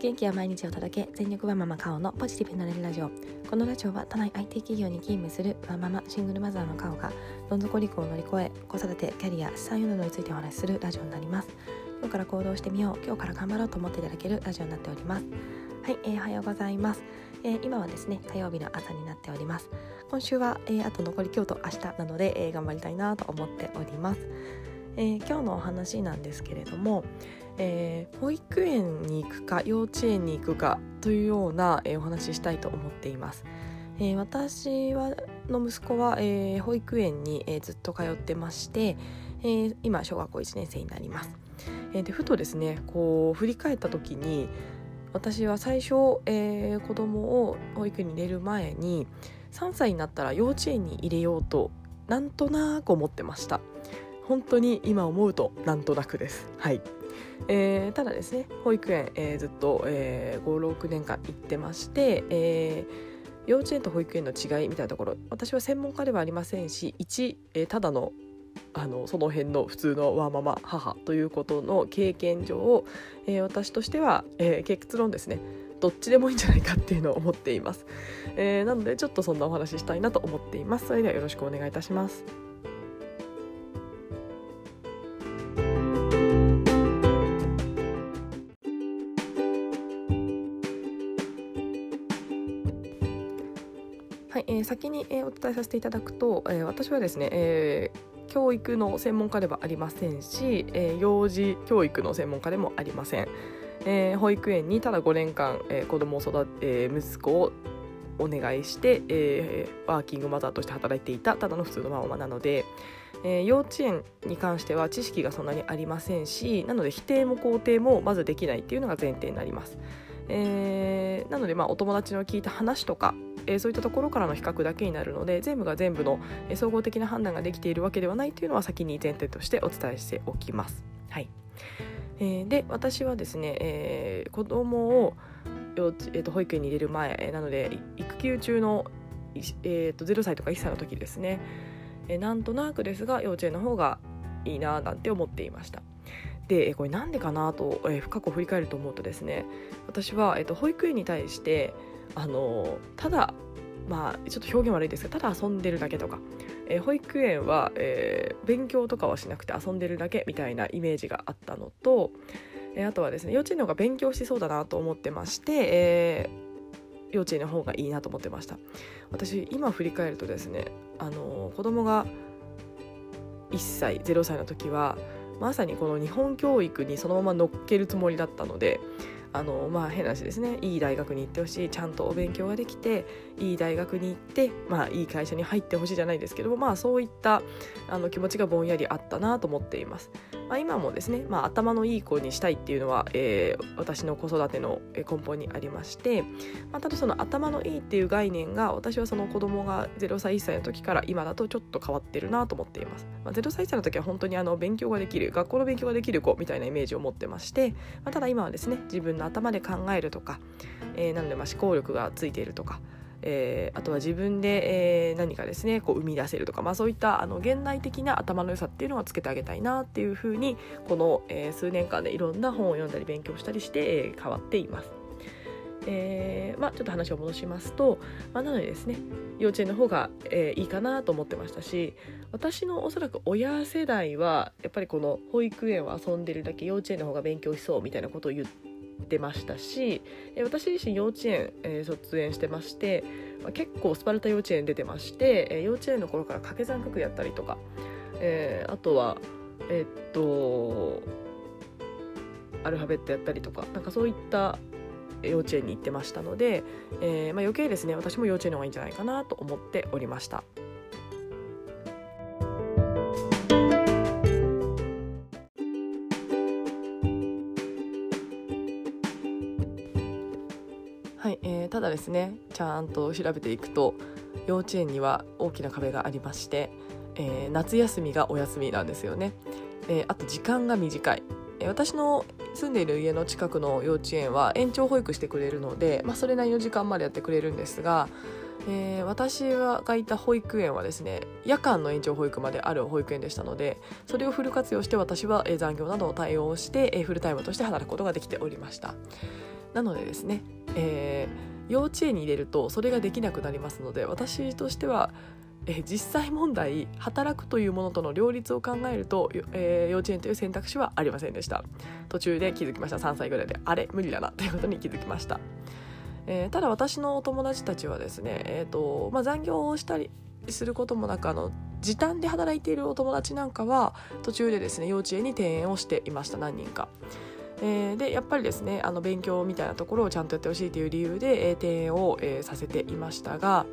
元気は毎日を届け全力ワママカオのポジティブになれるラジオ。このラジオは都内 IT 企業に勤務するワママシングルマザーのカオがどん底離婚を乗り越え子育てキャリア資産運用などについてお話しするラジオになります。今日から行動してみよう今日から頑張ろうと思っていただけるラジオになっております。はい、えー、おはようございますえー、今はですね火曜日の朝になっております。今週は、えー、あと残り今日と明日なので、えー、頑張りたいなと思っております。えー、今日のお話なんですけれども、えー、保育園に行くか幼稚園に行くかというような、えー、お話ししたいと思っています。えー、私はの息子は、えー、保育園に、えー、ずっと通ってまして、えー、今小学校1年生になります。えー、でふとですねこう振り返った時に私は最初、えー、子供を保育園に入れる前に3歳になったら幼稚園に入れようとなんとなく思ってました。本当に今思うとなんとなくです。はい。えー、ただですね保育園、えー、ずっと、えー、56年間行ってまして、えー、幼稚園と保育園の違いみたいなところ私は専門家ではありませんし一、えー、ただのあのその辺の普通のワーママ母ということの経験上、えー、私としては、えー、結論ですねどっちでもいいんじゃないかっていうのを思っています、えー、なのでちょっとそんなお話ししたいなと思っていますそれではよろしくお願いいたしますえ、先に、え、お伝えさせていただくと、え、私はですね、え、教育の専門家ではありませんし、え、幼児教育の専門家でもありません、え、保育園にただ5年間、えー、子供を育て、え、息子をお願いして、えー、ワーキングマザーとして働いていたただの普通のママなので、えー、幼稚園に関しては知識がそんなにありませんしなので否定も肯定もまずできないっていうのが前提になります。えー、なのでまあお友達の聞いた話とかえ、そういったところからの比較だけになるので全部が全部の、え、総合的な判断ができているわけではないというのは先に前提としてお伝えしておきます。はいえー、で私はですね、えー、子供を幼稚、えー、と保育園に入れる前なので育休中の、えー、と0歳とか1歳の時ですね、えー、なんとなくですが幼稚園の方がいいななんて思っていました。でこれなんでかなと、えー、過去を振り返ると思うとですね私は、えー、と保育園に対してあのただまあちょっと表現悪いですがただ遊んでるだけとか、えー、保育園は、えー、勉強とかはしなくて遊んでるだけみたいなイメージがあったのと、えー、あとはですね幼稚園の方が勉強しそうだなと思ってまして、えー、幼稚園の方がいいなと思ってました。私今振り返るとですねあの子供が1歳0歳の時はまさにこの日本教育にそのまま乗っけるつもりだったのであのまあ変な話ですね。いい大学に行ってほしい。ちゃんとお勉強ができていい大学に行ってまあいい会社に入ってほしいじゃないですけどもまあそういったあの気持ちがぼんやりあったなと思っています。まあ、今もですね、まあ、頭のいい子にしたいっていうのは、えー、私の子育ての根本にありまして、まあ、ただその頭のいいっていう概念が私はその子供が0歳1歳の時から今だとちょっと変わってるなと思っています、まあ、0歳1歳の時は本当にあの勉強ができる学校の勉強ができる子みたいなイメージを持ってまして、まあ、ただ今はですね自分の頭で考えるとか、えー、なのでまあ思考力がついているとかえー、あとは自分で、えー、何かですねこう生み出せるとか、まあ、そういったあの現代的な頭の良さっていうのをつけてあげたいなっていうふうにこの、えー、数年間でいろんな本を読んだり勉強したりして、え、変わっています。えーまあ、ちょっと話を戻しますと、まあ、なのでですね幼稚園の方が、えー、いいかなと思ってましたし私のおそらく親世代はやっぱりこの保育園を遊んでるだけ幼稚園の方が勉強しそうみたいなことを言っててましたし、え私自身幼稚園、え卒園してまして、ま結構スパルタ幼稚園出てまして、え幼稚園の頃から掛け算九九やったりとか、え、あとはえ、っとアルファベットやったりとかなんかそういった幼稚園に行ってましたので、えー、まあ、余計ですね私も幼稚園の方がいいんじゃないかなと思っておりました。ただですねちゃんと調べていくと幼稚園には大きな壁がありまして、えー、夏休みがお休みなんですよね、えー、あと時間が短い、えー、私の住んでいる家の近くの幼稚園は延長保育してくれるので、まあ、それなりの時間までやってくれるんですがえー、私がいた保育園はですね夜間の延長保育まである保育園でしたのでそれをフル活用して私は残業などを対応してフルタイムとして働くことができておりました。なのでですね、えー、幼稚園に入れるとそれができなくなりますので私としてはえ実際問題働くというものとの両立を考えると、えー、幼稚園という選択肢はありませんでした。途中で気づきました。3歳ぐらいであれ？無理だな。ということに気づきました、えー、ただ私のお友達たちはですね、えーとまあ、残業をしたりすることもなくあの時短で働いているお友達なんかは途中でですね幼稚園に転園をしていました。何人か。えー、でやっぱりですねあの勉強みたいなところをちゃんとやってほしいという理由で、えー、転園を、えー、させていましたが、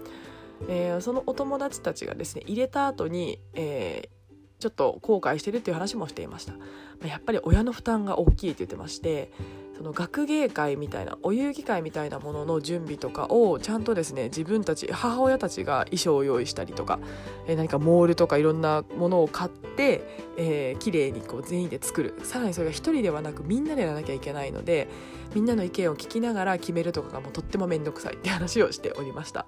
えー、そのお友達たちがですね入れた後に、えー、ちょっと後悔してるっていう話もしていました。まやっぱり親の負担が大きいって言ってましてその学芸会みたいなお遊戯会みたいなものの準備とかをちゃんとですね自分たち母親たちが衣装を用意したりとか、えー、何かモールとかいろんなものを買って、えー、綺麗にこう全員で作るさらにそれが一人ではなくみんなでやらなきゃいけないのでみんなの意見を聞きながら決めるとかがもうとっても面倒くさいって話をしておりました。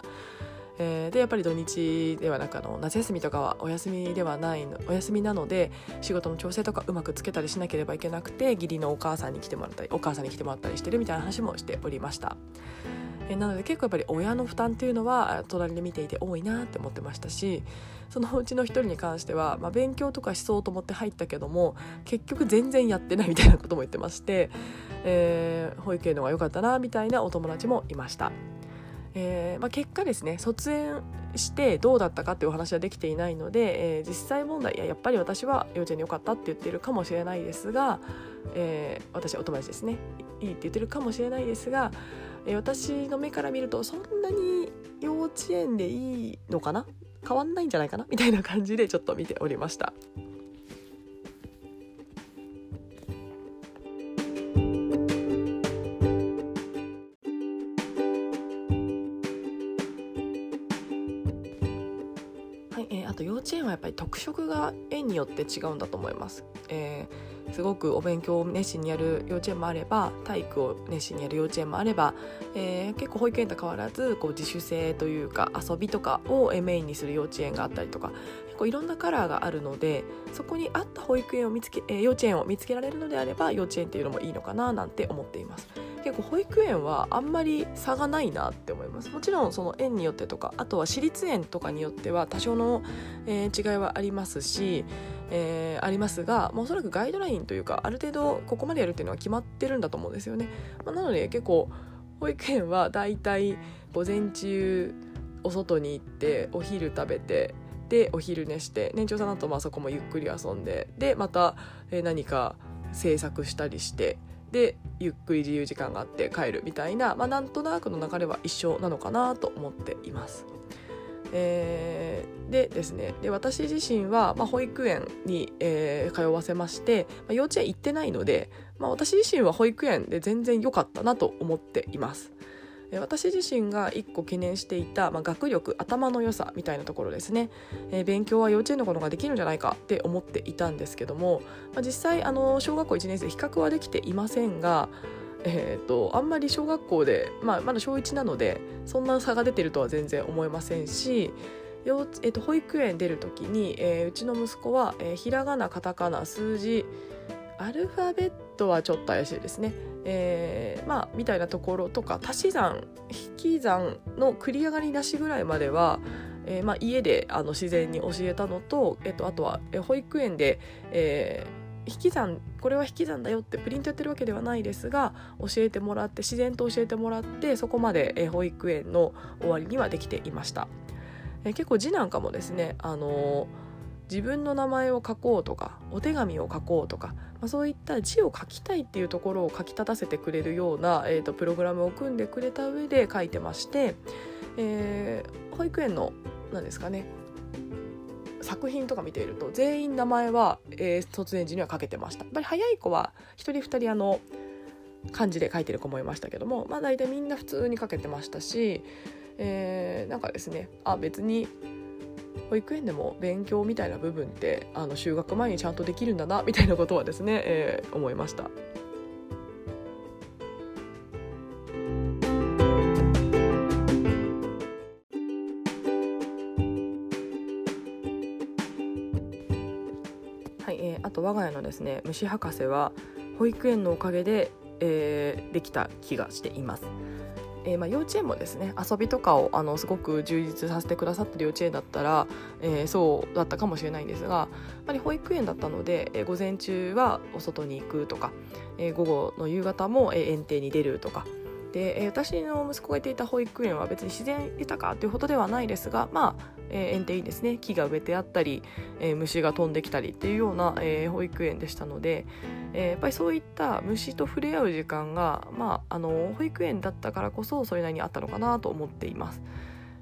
えー、でやっぱり土日ではなくあの夏休みとかはお休みではないのお休みなので仕事の調整とかうまくつけたりしなければいけなくて義理のお母さんに来てもらったりお母さんに来てもらったりしてるみたいな話もしておりました。え、なので結構やっぱり親の負担っていうのは隣で見ていて多いなって思ってましたしそのうちの一人に関しては、まあ、勉強とかしそうと思って入ったけども結局全然やってないみたいなことも言ってまして、えー、保育園の方が良かったなみたいなお友達もいました。えーまあ、結果ですね卒園してどうだったかっていうお話はできていないので、えー、実際問題いややっぱり私は幼稚園でよかったって言ってるかもしれないですが、えー、私はお友達ですね。いいって言ってるかもしれないですが、えー、私の目から見るとそんなに幼稚園でいいのかな？変わんないんじゃないかな？みたいな感じでちょっと見ておりました。稚園はやっぱり特色が園によって違うんだと思います。えー、すごくお勉強を熱心にやる幼稚園もあれば体育を熱心にやる幼稚園もあれば、えー、結構保育園と変わらずこう自主性というか遊びとかをメインにする幼稚園があったりとか結構いろんなカラーがあるのでそこに合った保育園を見つけ、えー、幼稚園を見つけられるのであれば幼稚園っていうのもいいのかななんて思っています。結構保育園はあんまり差がないなって思います。もちろんその園によってとかあとは私立園とかによっては多少の、えー、違いはありますし、えー、ありますが、まあ、おそらくガイドラインというかある程度ここまでやるっていうのは決まってるんだと思うんですよね、まあ、なので結構保育園はだいたい午前中お外に行ってお昼食べてでお昼寝して年長さんだとまあそこもゆっくり遊んででまた何か制作したりしてでゆっくり自由時間があって帰るみたいな、まあ、なんとなくの流れは一緒なのかなと思っています。えー、でですねで私自身は、まあ、保育園に、えー、通わせまして、まあ、幼稚園行ってないので、まあ、私自身は保育園で全然良かったなと思っています。私自身が一個懸念していた、まあ、学力頭の良さみたいなところですね、えー、勉強は幼稚園の頃ができるんじゃないかって思っていたんですけども、まあ、実際あの小学校1年生比較はできていませんがえーと、あんまり小学校で、まあ、まだ小1なのでそんな差が出てるとは全然思えませんし幼えーと、保育園出る時に、えー、うちの息子は、えー、ひらがなカタカナ数字アルファベットはちょっと怪しいですね。えー、まあみたいなところとか足し算引き算の繰り上がりなしぐらいまでは、えーまあ、家であの自然に教えたのと、えっと、あとは、保育園で、えー、引き算これは引き算だよってプリントやってるわけではないですが教えてもらって自然と教えてもらってそこまで、保育園の終わりにはできていました。え、結構字なんかもですね、あのー自分の名前を書こうとかお手紙を書こうとか、まあ、そういった字を書きたいっていうところを書き立たせてくれるような、えーと、プログラムを組んでくれた上で書いてまして、えー、保育園の何ですかね作品とか見ていると全員名前は、えー、卒園時には書けてました。やっぱり早い子は1人2人あの漢字で書いてる子もいましたけどもまあ大体みんな普通に書けてましたし、えー、なんかですねあ別に保育園でも勉強みたいな部分ってあの就学前にちゃんとできるんだなみたいなことはですね、えー、思いました。はい、えー、あと我が家のですね虫博士は保育園のおかげでえー、できた気がしています。えー、まあ、幼稚園もですね遊びとかをあのすごく充実させてくださってる幼稚園だったら、えー、そうだったかもしれないんですがやっぱり保育園だったので、えー、午前中はお外に行くとか、え午後の夕方も、え園庭に出るとか。で、私の息子がいていた保育園は別に自然豊かというほどではないですがまあ、え園庭にですね木が植えてあったり、え虫が飛んできたりっていうような、え保育園でしたので、えー、やっぱりそういった虫と触れ合う時間が、まあ、あの保育園だったからこそそれなりにあったのかなと思っています。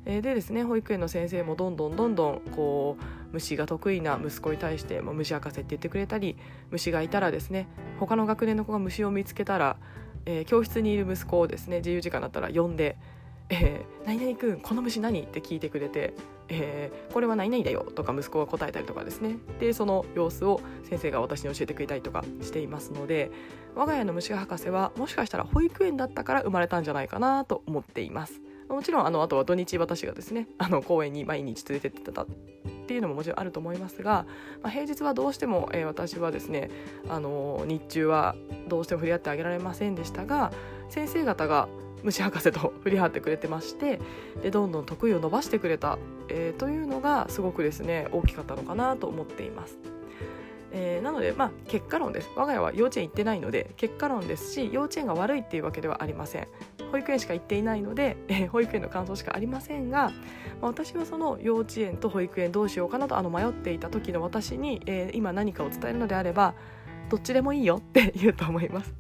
えー、でですね保育園の先生もどんどんどんどんこう虫が得意な息子に対しても虫博士って言ってくれたり虫がいたらですね他の学年の子が虫を見つけたら、えー、教室にいる息子をですね自由時間だったら呼んでえー、何々くんこの虫何？って聞いてくれて、えー、これは何々だよとか息子が答えたりとかですね。でその様子を先生が私に教えてくれたりとかしていますので我が家の虫博士はもしかしたら保育園だったから生まれたんじゃないかなと思っています。もちろんあのあとは土日私がですね あの公園に毎日連れてってたっていうのももちろんあると思いますが、まあ、平日はどうしても、えー、私はですねあの日中はどうしても触れ合ってあげられませんでしたが先生方が虫博士と振り張ってくれてましてでどんどん得意を伸ばしてくれた、えー、というのがすごくですね大きかったのかなと思っています。えー、なので、まあ、結果論です。我が家は幼稚園行ってないので結果論ですし幼稚園が悪いっていうわけではありません。保育園しか行っていないので、えー、保育園の感想しかありませんが、まあ、私はその幼稚園と保育園どうしようかなとあの迷っていた時の私に、えー、今何かを伝えるのであればどっちでもいいよって言うと思います。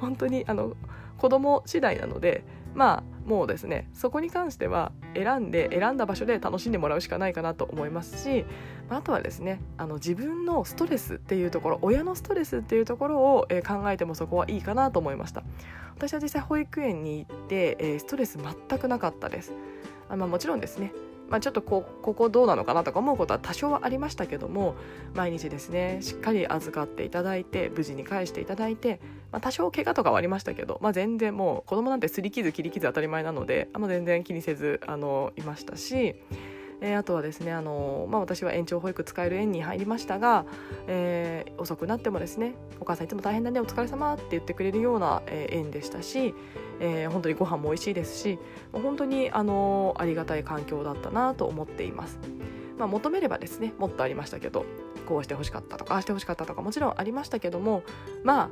本当にあの子供次第なのでまあもうですねそこに関しては選んで選んだ場所で楽しんでもらうしかないかなと思いますしあとはですねあの自分のストレスっていうところ親のストレスっていうところを、え考えてもそこはいいかなと思いました。私は実際保育園に行って、えストレス全くなかったです。あ、まあ、もちろんですねまあ、ちょっとこここどうなのかなとか思うことは多少はありましたけども毎日ですねしっかり預かっていただいて無事に返していただいて、まあ、多少怪我とかはありましたけど、まあ、全然もう子供なんて擦り傷切り傷当たり前なのであんま全然気にせずあのいましたし。えー、あとはですねあの、まあ、私は延長保育使える園に入りましたが、えー、遅くなってもですねお母さんいつも大変だねお疲れ様って言ってくれるような、えー、園でしたし、えー、本当にご飯も美味しいですし本当にあのありがたい環境だったなと思っています。まあ、求めればですねもっとありましたけどこうしてほしかったとかああしてほしかったとかもちろんありましたけどもまあ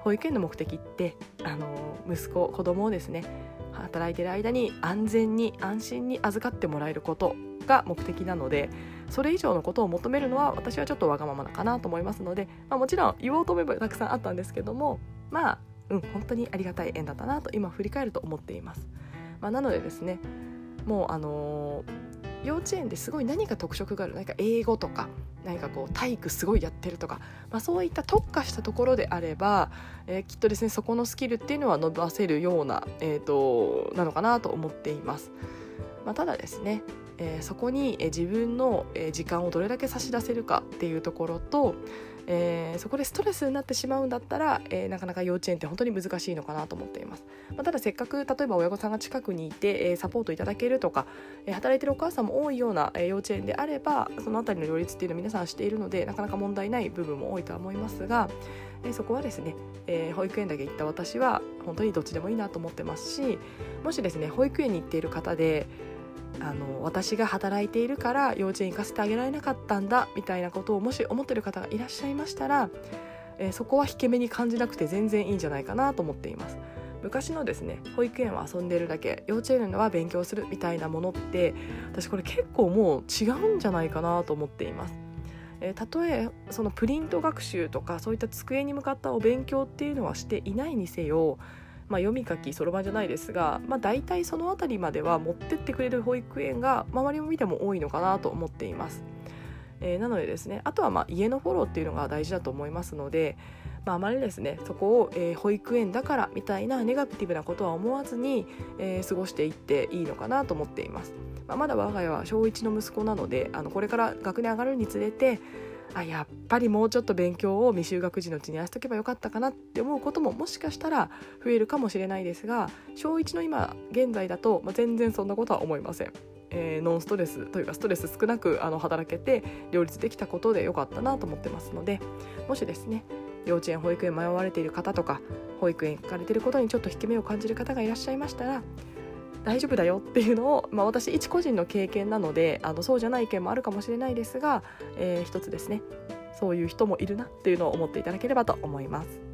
保育園の目的ってあの息子子供をですね働いてる間に安全に安心に預かってもらえることが目的なのでそれ以上のことを求めるのは私はちょっとわがままかなと思いますので、まあ、もちろん言おうと思えばたくさんあったんですけどもまあうん本当にありがたい縁だったなと今振り返ると思っています。まあ、なのでですねもうあのー、幼稚園ですごい何か特色がある何か英語とか何かこう体育すごいやってるとか、まあ、そういった特化したところであれば、えー、きっとですねそこのスキルっていうのは伸ばせるような、えーと、なのかなと思っています。まあ、ただですねえー、そこに、え自分の、え時間をどれだけ差し出せるかっていうところと、えー、そこでストレスになってしまうんだったら、えー、なかなか幼稚園って本当に難しいのかなと思っています、まあ、ただせっかく例えば親御さんが近くにいて、え、サポートいただけるとか、え働いてるお母さんも多いような、え幼稚園であればその辺りの両立っていうのを皆さんしているのでなかなか問題ない部分も多いとは思いますが、えそこはですね、え保育園だけ行った私は本当にどっちでもいいなと思ってますしもしですね保育園に行っている方であの私が働いているから幼稚園行かせてあげられなかったんだみたいなことをもし思ってる方がいらっしゃいましたら、えー、そこは引け目に感じなくて全然いいんじゃないかなと思っています。昔のですね保育園は遊んでるだけ幼稚園は勉強するみたいなものって私これ結構もう違うんじゃないかなと思っています。えー、たとえそのプリント学習とかそういった机に向かったお勉強っていうのはしていないにせよまあ、読み書きそろばんじゃないですが、まあ、大体その辺りまでは持ってってくれる保育園が周りを見ても多いのかなと思っています。えー、なのでですねあとはまあ家のフォローっていうのが大事だと思いますので、まあ、あまりですねそこを、えー、保育園だからみたいなネガティブなことは思わずに、えー、過ごしていっていいのかなと思っています。まあ、まだ我が家は小1の息子なのであのこれから学年上がるにつれてあやっぱりもうちょっと勉強を未就学児のうちにやらせとけばよかったかなって思うことももしかしたら増えるかもしれないですが小1の今現在だと、まあ、全然そんなことは思いません。えー、ノンストレスというかストレス少なくあの働けて両立できたことで良かったなと思ってますのでもしですね幼稚園保育園迷われている方とか保育園行かれていることにちょっと引け目を感じる方がいらっしゃいましたら大丈夫だよっていうのを、まあ、私一個人の経験なのであのそうじゃない意見もあるかもしれないですが、えー、一つですねそういう人もいるなっていうのを思っていただければと思います。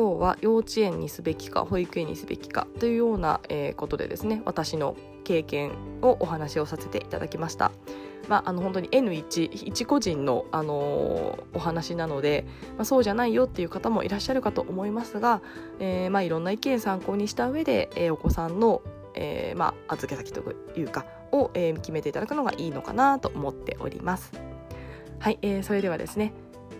今日は幼稚園にすべきか保育園にすべきかというような、えー、ことでですね私の経験をお話をさせていただきました。まあ、あの本当に N1 一個人の、あのー、お話なので、まあ、そうじゃないよっていう方もいらっしゃるかと思いますが、えーまあ、いろんな意見参考にした上で、えー、お子さんの、えーまあ、預け先というかを、えー、決めていただくのがいいのかなと思っております。はい、えー、それではですね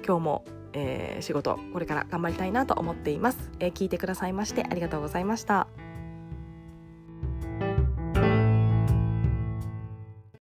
今日も、えー、仕事これから頑張りたいなと思っています、えー、聞いてくださいましてありがとうございました。